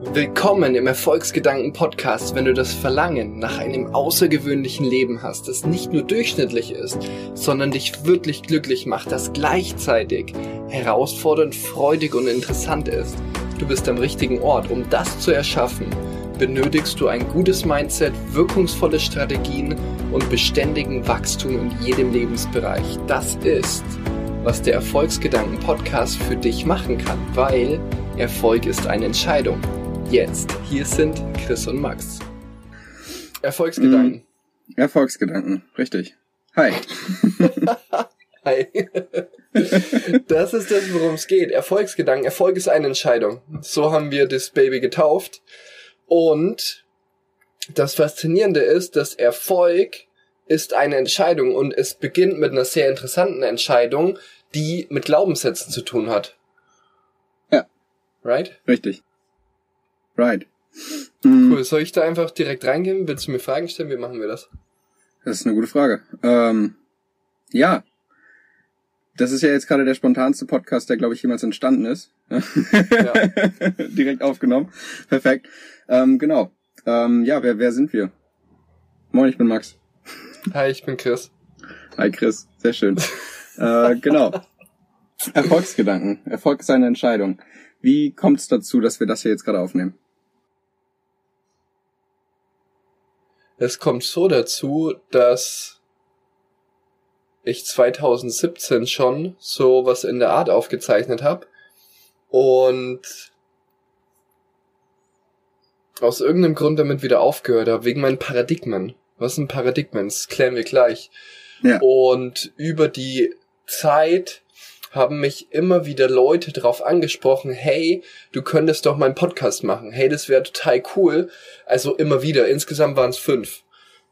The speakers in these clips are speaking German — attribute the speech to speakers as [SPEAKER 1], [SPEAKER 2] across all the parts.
[SPEAKER 1] Willkommen im Erfolgsgedanken Podcast, wenn du das Verlangen nach einem außergewöhnlichen Leben hast, das nicht nur durchschnittlich ist, sondern dich wirklich glücklich macht, das gleichzeitig herausfordernd, freudig und interessant ist. Du bist am richtigen Ort, um das zu erschaffen. Benötigst du ein gutes Mindset, wirkungsvolle Strategien und beständigen Wachstum in jedem Lebensbereich. Das ist, was der Erfolgsgedanken Podcast für dich machen kann, weil Erfolg ist eine Entscheidung jetzt. Hier sind Chris und Max. Erfolgsgedanken.
[SPEAKER 2] Mm, Erfolgsgedanken, richtig. Hi.
[SPEAKER 1] Hi. das ist das, worum es geht. Erfolgsgedanken. Erfolg ist eine Entscheidung. So haben wir das Baby getauft. Und das Faszinierende ist, dass Erfolg ist eine Entscheidung und es beginnt mit einer sehr interessanten Entscheidung, die mit Glaubenssätzen zu tun hat.
[SPEAKER 2] Ja.
[SPEAKER 1] Right?
[SPEAKER 2] Richtig. Right.
[SPEAKER 1] Cool. Soll ich da einfach direkt reingehen? Willst du mir Fragen stellen? Wie machen wir das?
[SPEAKER 2] Das ist eine gute Frage. Ähm, ja. Das ist ja jetzt gerade der spontanste Podcast, der, glaube ich, jemals entstanden ist. Ja. direkt aufgenommen. Perfekt. Ähm, genau. Ähm, ja, wer, wer sind wir? Moin, ich bin Max.
[SPEAKER 1] Hi, ich bin Chris.
[SPEAKER 2] Hi, Chris. Sehr schön. äh, genau. Erfolgsgedanken. Erfolg ist eine Entscheidung. Wie kommt es dazu, dass wir das hier jetzt gerade aufnehmen?
[SPEAKER 1] Es kommt so dazu, dass ich 2017 schon so was in der Art aufgezeichnet habe und aus irgendeinem Grund damit wieder aufgehört habe, wegen meinen Paradigmen. Was sind Paradigmen? Das klären wir gleich. Ja. Und über die Zeit haben mich immer wieder Leute darauf angesprochen, hey, du könntest doch mal einen Podcast machen. Hey, das wäre total cool. Also immer wieder. Insgesamt waren es fünf.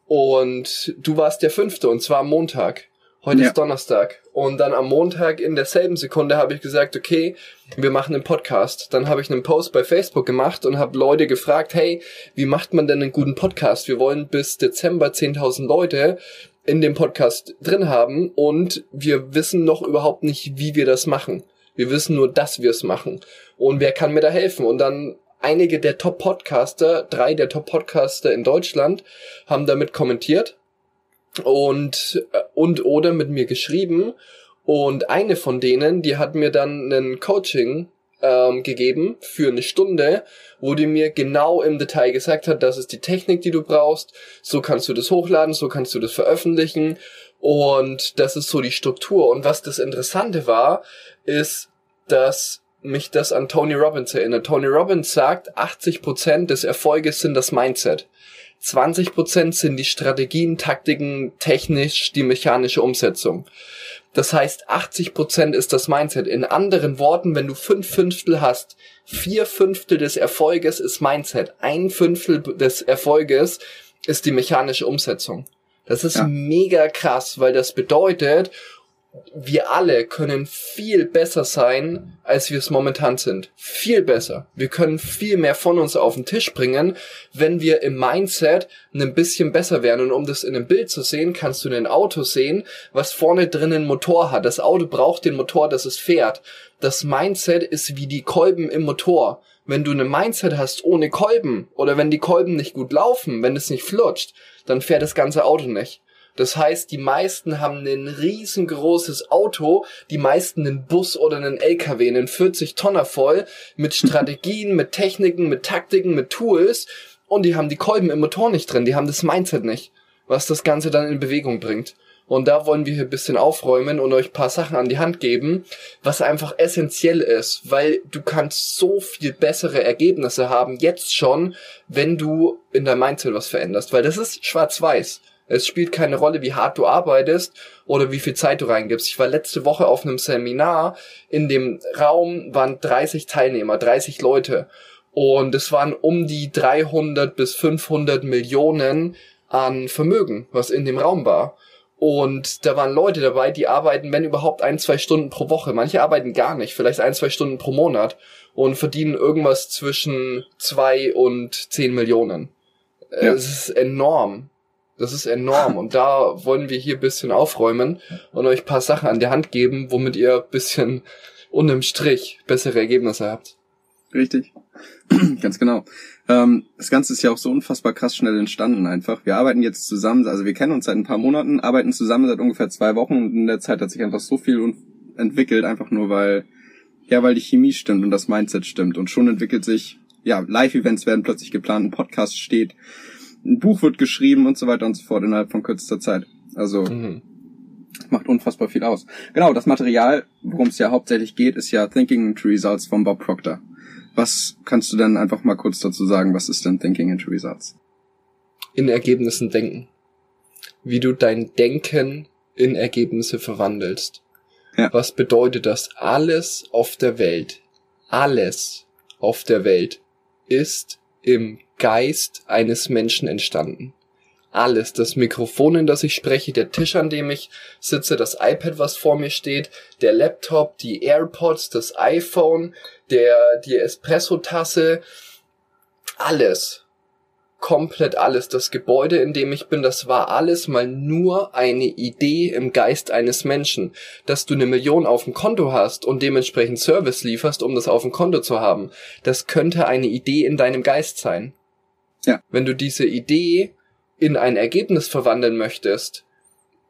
[SPEAKER 1] Und du warst der fünfte und zwar am Montag. Heute ja. ist Donnerstag. Und dann am Montag in derselben Sekunde habe ich gesagt, okay, wir machen einen Podcast. Dann habe ich einen Post bei Facebook gemacht und habe Leute gefragt, hey, wie macht man denn einen guten Podcast? Wir wollen bis Dezember 10.000 Leute in dem Podcast drin haben und wir wissen noch überhaupt nicht, wie wir das machen. Wir wissen nur, dass wir es machen. Und wer kann mir da helfen? Und dann einige der Top-Podcaster, drei der Top-Podcaster in Deutschland, haben damit kommentiert und, äh, und oder mit mir geschrieben. Und eine von denen, die hat mir dann einen Coaching ähm, gegeben für eine Stunde, wo die mir genau im Detail gesagt hat, das ist die Technik, die du brauchst, so kannst du das hochladen, so kannst du das veröffentlichen und das ist so die Struktur. Und was das Interessante war, ist, dass mich das an Tony Robbins erinnert. Tony Robbins sagt, 80% des Erfolges sind das Mindset. 20% sind die Strategien, Taktiken, technisch die mechanische Umsetzung. Das heißt, 80 Prozent ist das Mindset. In anderen Worten, wenn du fünf Fünftel hast, vier Fünftel des Erfolges ist Mindset. Ein Fünftel des Erfolges ist die mechanische Umsetzung. Das ist ja. mega krass, weil das bedeutet, wir alle können viel besser sein, als wir es momentan sind. Viel besser. Wir können viel mehr von uns auf den Tisch bringen, wenn wir im Mindset ein bisschen besser werden. Und um das in einem Bild zu sehen, kannst du ein Auto sehen, was vorne drinnen einen Motor hat. Das Auto braucht den Motor, dass es fährt. Das Mindset ist wie die Kolben im Motor. Wenn du ein Mindset hast ohne Kolben oder wenn die Kolben nicht gut laufen, wenn es nicht flutscht, dann fährt das ganze Auto nicht. Das heißt, die meisten haben ein riesengroßes Auto, die meisten einen Bus oder einen LKW, einen 40 Tonner voll, mit Strategien, mit Techniken, mit Taktiken, mit Tools und die haben die Kolben im Motor nicht drin, die haben das Mindset nicht, was das Ganze dann in Bewegung bringt. Und da wollen wir hier ein bisschen aufräumen und euch paar Sachen an die Hand geben, was einfach essentiell ist, weil du kannst so viel bessere Ergebnisse haben jetzt schon, wenn du in deinem Mindset was veränderst, weil das ist schwarz-weiß. Es spielt keine Rolle, wie hart du arbeitest oder wie viel Zeit du reingibst. Ich war letzte Woche auf einem Seminar. In dem Raum waren 30 Teilnehmer, 30 Leute. Und es waren um die 300 bis 500 Millionen an Vermögen, was in dem Raum war. Und da waren Leute dabei, die arbeiten, wenn überhaupt, ein, zwei Stunden pro Woche. Manche arbeiten gar nicht, vielleicht ein, zwei Stunden pro Monat und verdienen irgendwas zwischen zwei und zehn Millionen. Ja. Es ist enorm. Das ist enorm und da wollen wir hier bisschen aufräumen und euch paar Sachen an der Hand geben, womit ihr bisschen unterm Strich bessere Ergebnisse habt.
[SPEAKER 2] Richtig. Ganz genau. Ähm, das Ganze ist ja auch so unfassbar krass schnell entstanden einfach. Wir arbeiten jetzt zusammen, also wir kennen uns seit ein paar Monaten, arbeiten zusammen seit ungefähr zwei Wochen und in der Zeit hat sich einfach so viel entwickelt, einfach nur weil, ja, weil die Chemie stimmt und das Mindset stimmt. Und schon entwickelt sich, ja, Live-Events werden plötzlich geplant, ein Podcast steht, ein Buch wird geschrieben und so weiter und so fort innerhalb von kürzester Zeit. Also mhm. macht unfassbar viel aus. Genau, das Material, worum es ja hauptsächlich geht, ist ja Thinking into Results von Bob Proctor. Was kannst du denn einfach mal kurz dazu sagen? Was ist denn Thinking into Results?
[SPEAKER 1] In Ergebnissen denken. Wie du dein Denken in Ergebnisse verwandelst. Ja. Was bedeutet das? Alles auf der Welt, alles auf der Welt ist im Geist eines Menschen entstanden. Alles, das Mikrofon, in das ich spreche, der Tisch, an dem ich sitze, das iPad, was vor mir steht, der Laptop, die AirPods, das iPhone, der, die Espresso-Tasse, alles komplett alles. Das Gebäude, in dem ich bin, das war alles mal nur eine Idee im Geist eines Menschen. Dass du eine Million auf dem Konto hast und dementsprechend Service lieferst, um das auf dem Konto zu haben, das könnte eine Idee in deinem Geist sein. Ja. Wenn du diese Idee in ein Ergebnis verwandeln möchtest,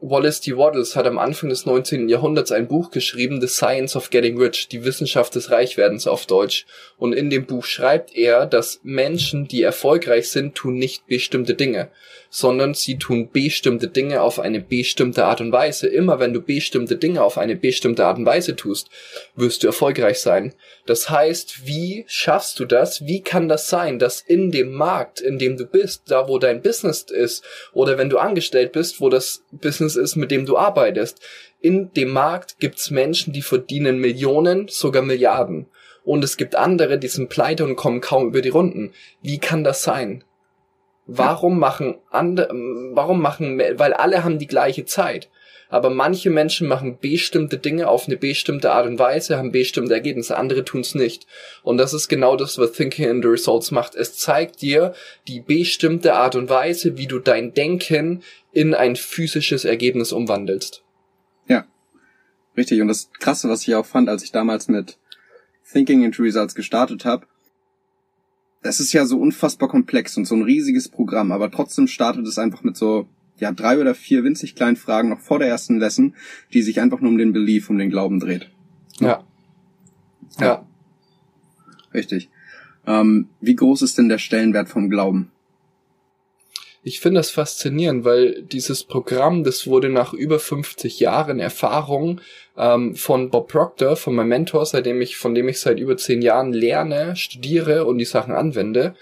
[SPEAKER 1] Wallace D. Waddles hat am Anfang des 19. Jahrhunderts ein Buch geschrieben, The Science of Getting Rich, die Wissenschaft des Reichwerdens auf Deutsch. Und in dem Buch schreibt er, dass Menschen, die erfolgreich sind, tun nicht bestimmte Dinge, sondern sie tun bestimmte Dinge auf eine bestimmte Art und Weise. Immer wenn du bestimmte Dinge auf eine bestimmte Art und Weise tust, wirst du erfolgreich sein. Das heißt, wie schaffst du das? Wie kann das sein, dass in dem Markt, in dem du bist, da wo dein Business ist, oder wenn du angestellt bist, wo das Business ist, mit dem du arbeitest, in dem Markt gibt's Menschen, die verdienen Millionen, sogar Milliarden. Und es gibt andere, die sind pleite und kommen kaum über die Runden. Wie kann das sein? Warum machen andere, warum machen, weil alle haben die gleiche Zeit. Aber manche Menschen machen bestimmte Dinge auf eine bestimmte Art und Weise, haben bestimmte Ergebnisse, andere tun's nicht. Und das ist genau das, was Thinking in the Results macht. Es zeigt dir die bestimmte Art und Weise, wie du dein Denken in ein physisches Ergebnis umwandelst.
[SPEAKER 2] Ja, richtig. Und das Krasse, was ich auch fand, als ich damals mit Thinking into Results gestartet habe, das ist ja so unfassbar komplex und so ein riesiges Programm, aber trotzdem startet es einfach mit so, ja, drei oder vier winzig kleinen Fragen noch vor der ersten Lesson, die sich einfach nur um den Belief, um den Glauben dreht.
[SPEAKER 1] Ja. Ja. ja.
[SPEAKER 2] Richtig. Ähm, wie groß ist denn der Stellenwert vom Glauben?
[SPEAKER 1] Ich finde das faszinierend, weil dieses Programm, das wurde nach über 50 Jahren Erfahrung ähm, von Bob Proctor, von meinem Mentor, seitdem ich, von dem ich seit über zehn Jahren lerne, studiere und die Sachen anwende.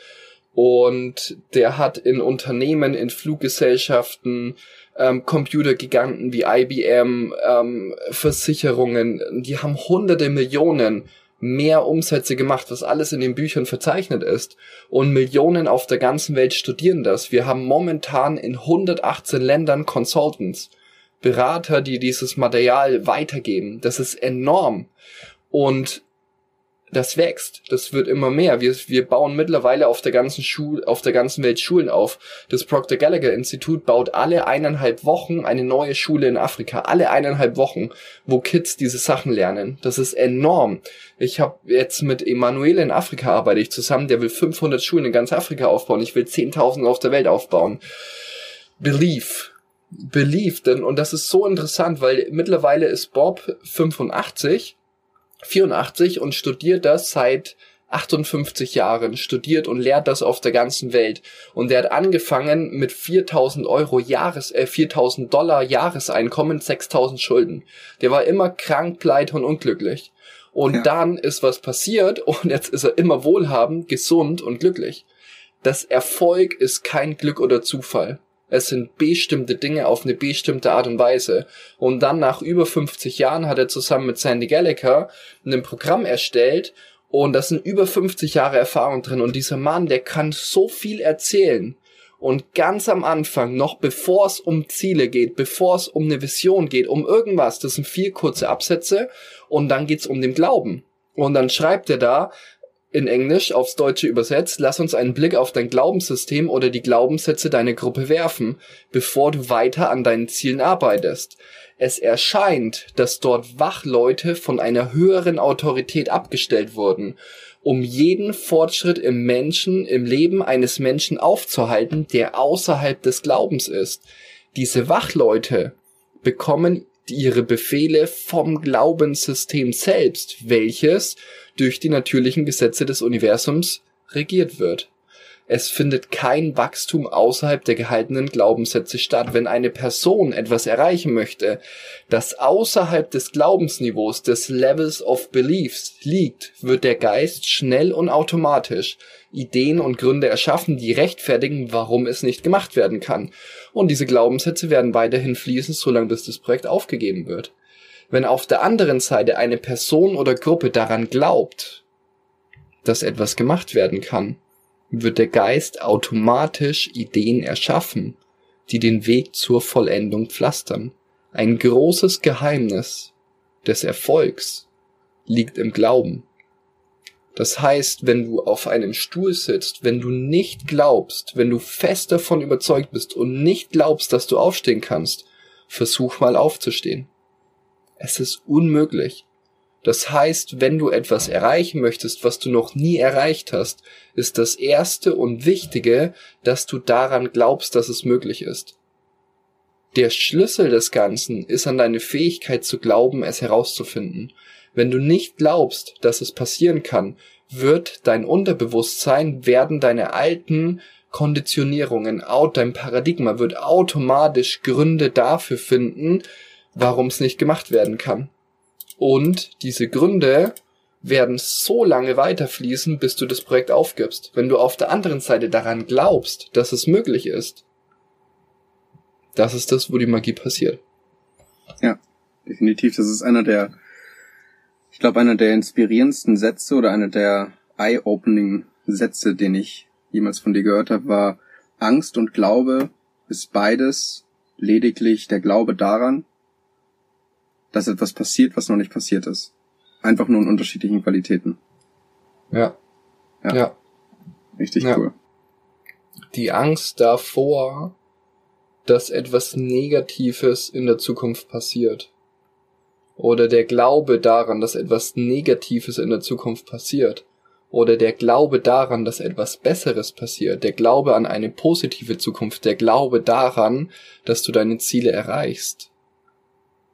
[SPEAKER 1] Und der hat in Unternehmen, in Fluggesellschaften, ähm, Computergiganten wie IBM, ähm, Versicherungen, die haben hunderte Millionen mehr Umsätze gemacht, was alles in den Büchern verzeichnet ist. Und Millionen auf der ganzen Welt studieren das. Wir haben momentan in 118 Ländern Consultants, Berater, die dieses Material weitergeben. Das ist enorm. Und das wächst, das wird immer mehr. Wir, wir bauen mittlerweile auf der ganzen Schul, auf der ganzen Welt Schulen auf. Das Proctor Gallagher Institut baut alle eineinhalb Wochen eine neue Schule in Afrika, alle eineinhalb Wochen, wo Kids diese Sachen lernen. Das ist enorm. Ich habe jetzt mit Emanuele in Afrika arbeite ich zusammen, der will 500 Schulen in ganz Afrika aufbauen. Ich will 10.000 auf der Welt aufbauen. Belief, Belief, denn und das ist so interessant, weil mittlerweile ist Bob 85 84 und studiert das seit 58 Jahren, studiert und lehrt das auf der ganzen Welt. Und der hat angefangen mit 4000 Euro Jahres, äh, 4000 Dollar Jahreseinkommen, 6000 Schulden. Der war immer krank, pleite und unglücklich. Und ja. dann ist was passiert und jetzt ist er immer wohlhabend, gesund und glücklich. Das Erfolg ist kein Glück oder Zufall. Es sind bestimmte Dinge auf eine bestimmte Art und Weise. Und dann nach über 50 Jahren hat er zusammen mit Sandy Gallagher ein Programm erstellt und da sind über 50 Jahre Erfahrung drin. Und dieser Mann, der kann so viel erzählen. Und ganz am Anfang, noch bevor es um Ziele geht, bevor es um eine Vision geht, um irgendwas, das sind vier kurze Absätze und dann geht's um den Glauben. Und dann schreibt er da, in Englisch aufs Deutsche übersetzt, lass uns einen Blick auf dein Glaubenssystem oder die Glaubenssätze deiner Gruppe werfen, bevor du weiter an deinen Zielen arbeitest. Es erscheint, dass dort Wachleute von einer höheren Autorität abgestellt wurden um jeden Fortschritt im Menschen, im Leben eines Menschen aufzuhalten, der außerhalb des Glaubens ist. Diese Wachleute bekommen ihre Befehle vom Glaubenssystem selbst, welches durch die natürlichen Gesetze des Universums regiert wird. Es findet kein Wachstum außerhalb der gehaltenen Glaubenssätze statt. Wenn eine Person etwas erreichen möchte, das außerhalb des Glaubensniveaus des Levels of Beliefs liegt, wird der Geist schnell und automatisch Ideen und Gründe erschaffen, die rechtfertigen, warum es nicht gemacht werden kann. Und diese Glaubenssätze werden weiterhin fließen, solange bis das Projekt aufgegeben wird. Wenn auf der anderen Seite eine Person oder Gruppe daran glaubt, dass etwas gemacht werden kann, wird der Geist automatisch Ideen erschaffen, die den Weg zur Vollendung pflastern. Ein großes Geheimnis des Erfolgs liegt im Glauben. Das heißt, wenn du auf einem Stuhl sitzt, wenn du nicht glaubst, wenn du fest davon überzeugt bist und nicht glaubst, dass du aufstehen kannst, versuch mal aufzustehen. Es ist unmöglich. Das heißt, wenn du etwas erreichen möchtest, was du noch nie erreicht hast, ist das Erste und Wichtige, dass du daran glaubst, dass es möglich ist. Der Schlüssel des Ganzen ist an deine Fähigkeit zu glauben, es herauszufinden. Wenn du nicht glaubst, dass es passieren kann, wird dein Unterbewusstsein, werden deine alten Konditionierungen, dein Paradigma wird automatisch Gründe dafür finden, warum es nicht gemacht werden kann. Und diese Gründe werden so lange weiterfließen, bis du das Projekt aufgibst. Wenn du auf der anderen Seite daran glaubst, dass es möglich ist, das ist das, wo die Magie passiert.
[SPEAKER 2] Ja, definitiv. Das ist einer der, ich glaube, einer der inspirierendsten Sätze oder einer der eye-opening Sätze, den ich jemals von dir gehört habe, war Angst und Glaube ist beides lediglich der Glaube daran, dass etwas passiert, was noch nicht passiert ist. Einfach nur in unterschiedlichen Qualitäten.
[SPEAKER 1] Ja.
[SPEAKER 2] Ja. ja. Richtig ja. cool.
[SPEAKER 1] Die Angst davor, dass etwas Negatives in der Zukunft passiert. Oder der Glaube daran, dass etwas Negatives in der Zukunft passiert. Oder der Glaube daran, dass etwas Besseres passiert. Der Glaube an eine positive Zukunft. Der Glaube daran, dass du deine Ziele erreichst.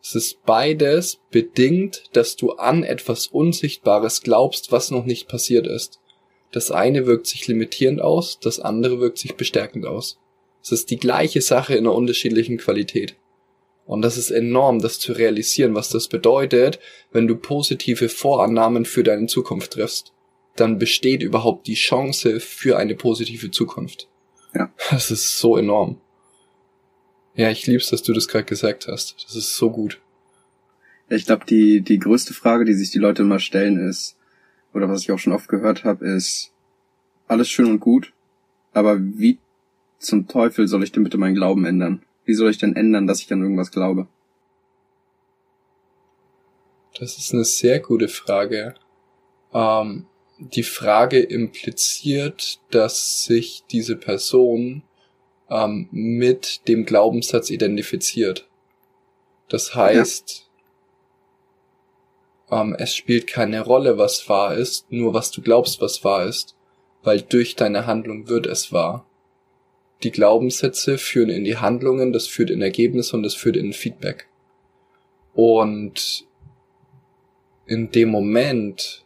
[SPEAKER 1] Es ist beides bedingt, dass du an etwas Unsichtbares glaubst, was noch nicht passiert ist. Das eine wirkt sich limitierend aus, das andere wirkt sich bestärkend aus. Es ist die gleiche Sache in einer unterschiedlichen Qualität. Und das ist enorm, das zu realisieren, was das bedeutet, wenn du positive Vorannahmen für deine Zukunft triffst. Dann besteht überhaupt die Chance für eine positive Zukunft.
[SPEAKER 2] Ja.
[SPEAKER 1] Das ist so enorm. Ja, ich lieb's, dass du das gerade gesagt hast. Das ist so gut.
[SPEAKER 2] Ich glaube, die, die größte Frage, die sich die Leute immer stellen, ist, oder was ich auch schon oft gehört habe, ist, alles schön und gut, aber wie zum Teufel soll ich denn bitte meinen Glauben ändern? Wie soll ich denn ändern, dass ich an irgendwas glaube?
[SPEAKER 1] Das ist eine sehr gute Frage. Ähm, die Frage impliziert, dass sich diese Person ähm, mit dem Glaubenssatz identifiziert. Das heißt, ja. ähm, es spielt keine Rolle, was wahr ist, nur was du glaubst, was wahr ist, weil durch deine Handlung wird es wahr. Die Glaubenssätze führen in die Handlungen, das führt in Ergebnisse und das führt in Feedback. Und in dem Moment,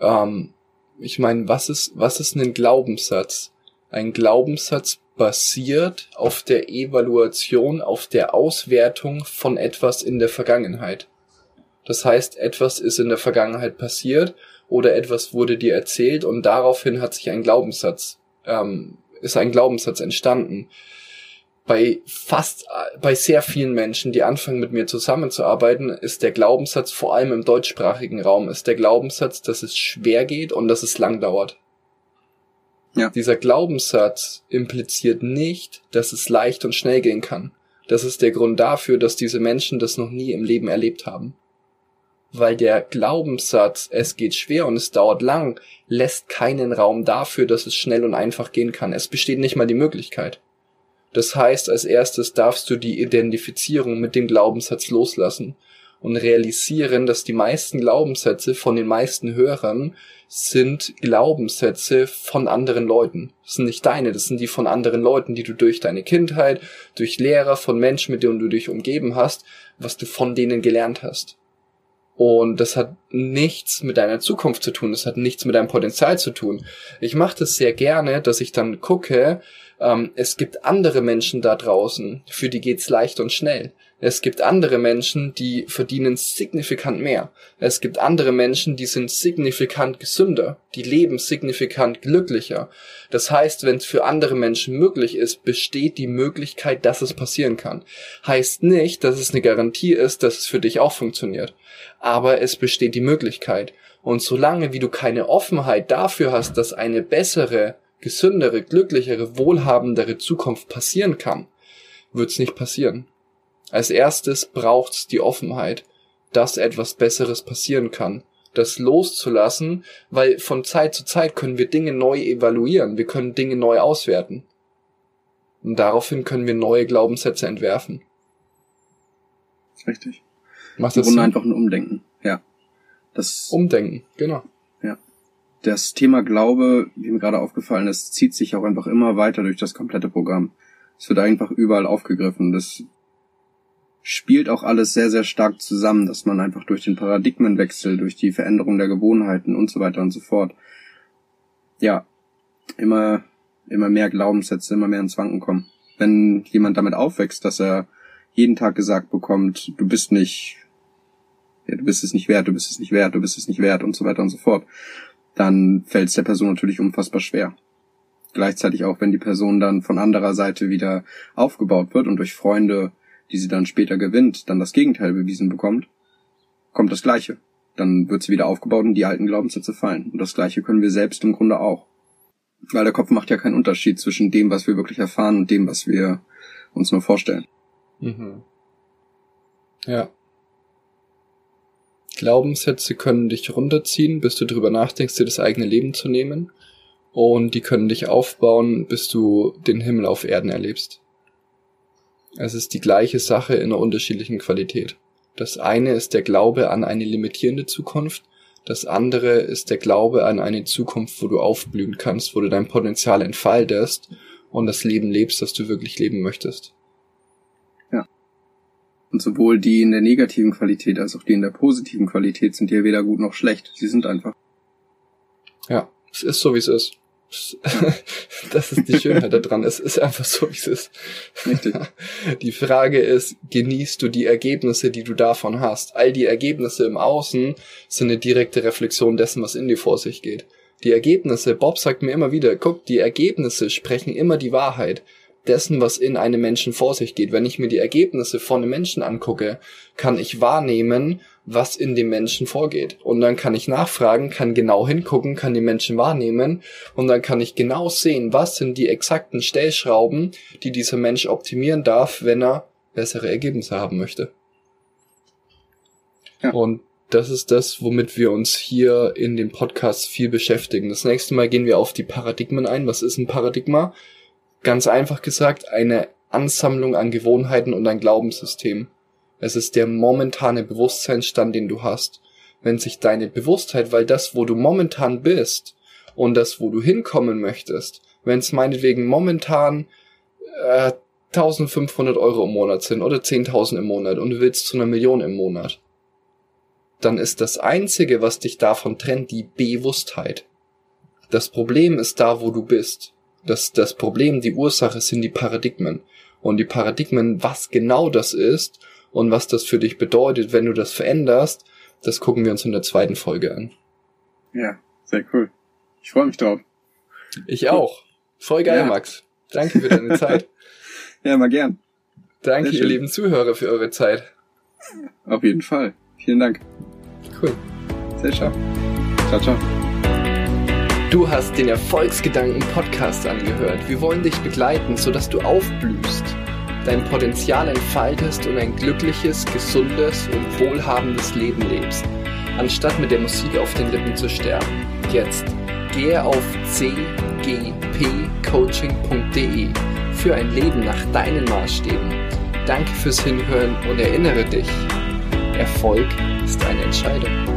[SPEAKER 1] ähm, ich meine, was ist, was ist ein Glaubenssatz? Ein Glaubenssatz basiert auf der Evaluation, auf der Auswertung von etwas in der Vergangenheit. Das heißt, etwas ist in der Vergangenheit passiert oder etwas wurde dir erzählt und daraufhin hat sich ein Glaubenssatz, ähm, ist ein Glaubenssatz entstanden. Bei fast, bei sehr vielen Menschen, die anfangen mit mir zusammenzuarbeiten, ist der Glaubenssatz, vor allem im deutschsprachigen Raum, ist der Glaubenssatz, dass es schwer geht und dass es lang dauert. Ja. Dieser Glaubenssatz impliziert nicht, dass es leicht und schnell gehen kann. Das ist der Grund dafür, dass diese Menschen das noch nie im Leben erlebt haben. Weil der Glaubenssatz, es geht schwer und es dauert lang, lässt keinen Raum dafür, dass es schnell und einfach gehen kann. Es besteht nicht mal die Möglichkeit. Das heißt, als erstes darfst du die Identifizierung mit dem Glaubenssatz loslassen und realisieren, dass die meisten Glaubenssätze von den meisten Hörern sind Glaubenssätze von anderen Leuten. Das sind nicht deine, das sind die von anderen Leuten, die du durch deine Kindheit, durch Lehrer, von Menschen, mit denen du dich umgeben hast, was du von denen gelernt hast. Und das hat nichts mit deiner Zukunft zu tun, das hat nichts mit deinem Potenzial zu tun. Ich mache das sehr gerne, dass ich dann gucke, ähm, es gibt andere Menschen da draußen, für die geht's leicht und schnell. Es gibt andere Menschen, die verdienen signifikant mehr. Es gibt andere Menschen, die sind signifikant gesünder, die leben signifikant glücklicher. Das heißt, wenn es für andere Menschen möglich ist, besteht die Möglichkeit, dass es passieren kann. Heißt nicht, dass es eine Garantie ist, dass es für dich auch funktioniert. Aber es besteht die Möglichkeit. Und solange wie du keine Offenheit dafür hast, dass eine bessere, gesündere, glücklichere, wohlhabendere Zukunft passieren kann, wird es nicht passieren. Als erstes braucht's die Offenheit, dass etwas Besseres passieren kann. Das loszulassen, weil von Zeit zu Zeit können wir Dinge neu evaluieren, wir können Dinge neu auswerten. Und daraufhin können wir neue Glaubenssätze entwerfen.
[SPEAKER 2] Richtig. Macht das Im Grunde einfach ein Umdenken, ja.
[SPEAKER 1] Das Umdenken, genau.
[SPEAKER 2] Das Thema Glaube, wie mir gerade aufgefallen ist, zieht sich auch einfach immer weiter durch das komplette Programm. Es wird einfach überall aufgegriffen. Das spielt auch alles sehr, sehr stark zusammen, dass man einfach durch den Paradigmenwechsel, durch die Veränderung der Gewohnheiten und so weiter und so fort, ja, immer, immer mehr Glaubenssätze, immer mehr ins Wanken kommen. Wenn jemand damit aufwächst, dass er jeden Tag gesagt bekommt, du bist nicht, ja, du bist es nicht wert, du bist es nicht wert, du bist es nicht wert und so weiter und so fort, dann fällt es der Person natürlich unfassbar schwer. Gleichzeitig auch, wenn die Person dann von anderer Seite wieder aufgebaut wird und durch Freunde die sie dann später gewinnt, dann das Gegenteil bewiesen bekommt, kommt das Gleiche. Dann wird sie wieder aufgebaut und die alten Glaubenssätze fallen. Und das Gleiche können wir selbst im Grunde auch. Weil der Kopf macht ja keinen Unterschied zwischen dem, was wir wirklich erfahren und dem, was wir uns nur vorstellen. Mhm.
[SPEAKER 1] Ja. Glaubenssätze können dich runterziehen, bis du drüber nachdenkst, dir das eigene Leben zu nehmen. Und die können dich aufbauen, bis du den Himmel auf Erden erlebst. Es ist die gleiche Sache in einer unterschiedlichen Qualität. Das eine ist der Glaube an eine limitierende Zukunft, das andere ist der Glaube an eine Zukunft, wo du aufblühen kannst, wo du dein Potenzial entfaltest und das Leben lebst, das du wirklich leben möchtest.
[SPEAKER 2] Und sowohl die in der negativen Qualität als auch die in der positiven Qualität sind ja weder gut noch schlecht. Sie sind einfach.
[SPEAKER 1] Ja, es ist so, wie es ist. Das ist die Schönheit daran. Es ist einfach so, wie es ist. Richtig. Die Frage ist, genießt du die Ergebnisse, die du davon hast? All die Ergebnisse im Außen sind eine direkte Reflexion dessen, was in dir vor sich geht. Die Ergebnisse, Bob sagt mir immer wieder, guck, die Ergebnisse sprechen immer die Wahrheit dessen, was in einem Menschen vor sich geht. Wenn ich mir die Ergebnisse von einem Menschen angucke, kann ich wahrnehmen, was in dem Menschen vorgeht. Und dann kann ich nachfragen, kann genau hingucken, kann die Menschen wahrnehmen und dann kann ich genau sehen, was sind die exakten Stellschrauben, die dieser Mensch optimieren darf, wenn er bessere Ergebnisse haben möchte. Ja. Und das ist das, womit wir uns hier in dem Podcast viel beschäftigen. Das nächste Mal gehen wir auf die Paradigmen ein. Was ist ein Paradigma? Ganz einfach gesagt, eine Ansammlung an Gewohnheiten und ein Glaubenssystem. Es ist der momentane Bewusstseinsstand, den du hast. Wenn sich deine Bewusstheit, weil das, wo du momentan bist und das, wo du hinkommen möchtest, wenn es meinetwegen momentan äh, 1500 Euro im Monat sind oder 10.000 im Monat und du willst zu einer Million im Monat, dann ist das Einzige, was dich davon trennt, die Bewusstheit. Das Problem ist da, wo du bist. Das, das Problem, die Ursache sind die Paradigmen. Und die Paradigmen, was genau das ist und was das für dich bedeutet, wenn du das veränderst, das gucken wir uns in der zweiten Folge an.
[SPEAKER 2] Ja, sehr cool. Ich freue mich drauf.
[SPEAKER 1] Ich auch. Voll geil, ja. Max. Danke für deine Zeit.
[SPEAKER 2] ja, mal gern.
[SPEAKER 1] Danke, ihr lieben Zuhörer, für eure Zeit.
[SPEAKER 2] Auf jeden Fall. Vielen Dank.
[SPEAKER 1] Cool.
[SPEAKER 2] Sehr schön. Ciao, ciao.
[SPEAKER 1] Du hast den Erfolgsgedanken Podcast angehört. Wir wollen dich begleiten, sodass du aufblühst dein Potenzial entfaltest und ein glückliches, gesundes und wohlhabendes Leben lebst, anstatt mit der Musik auf den Lippen zu sterben. Jetzt gehe auf cgpcoaching.de für ein Leben nach deinen Maßstäben. Danke fürs Hinhören und erinnere dich, Erfolg ist eine Entscheidung.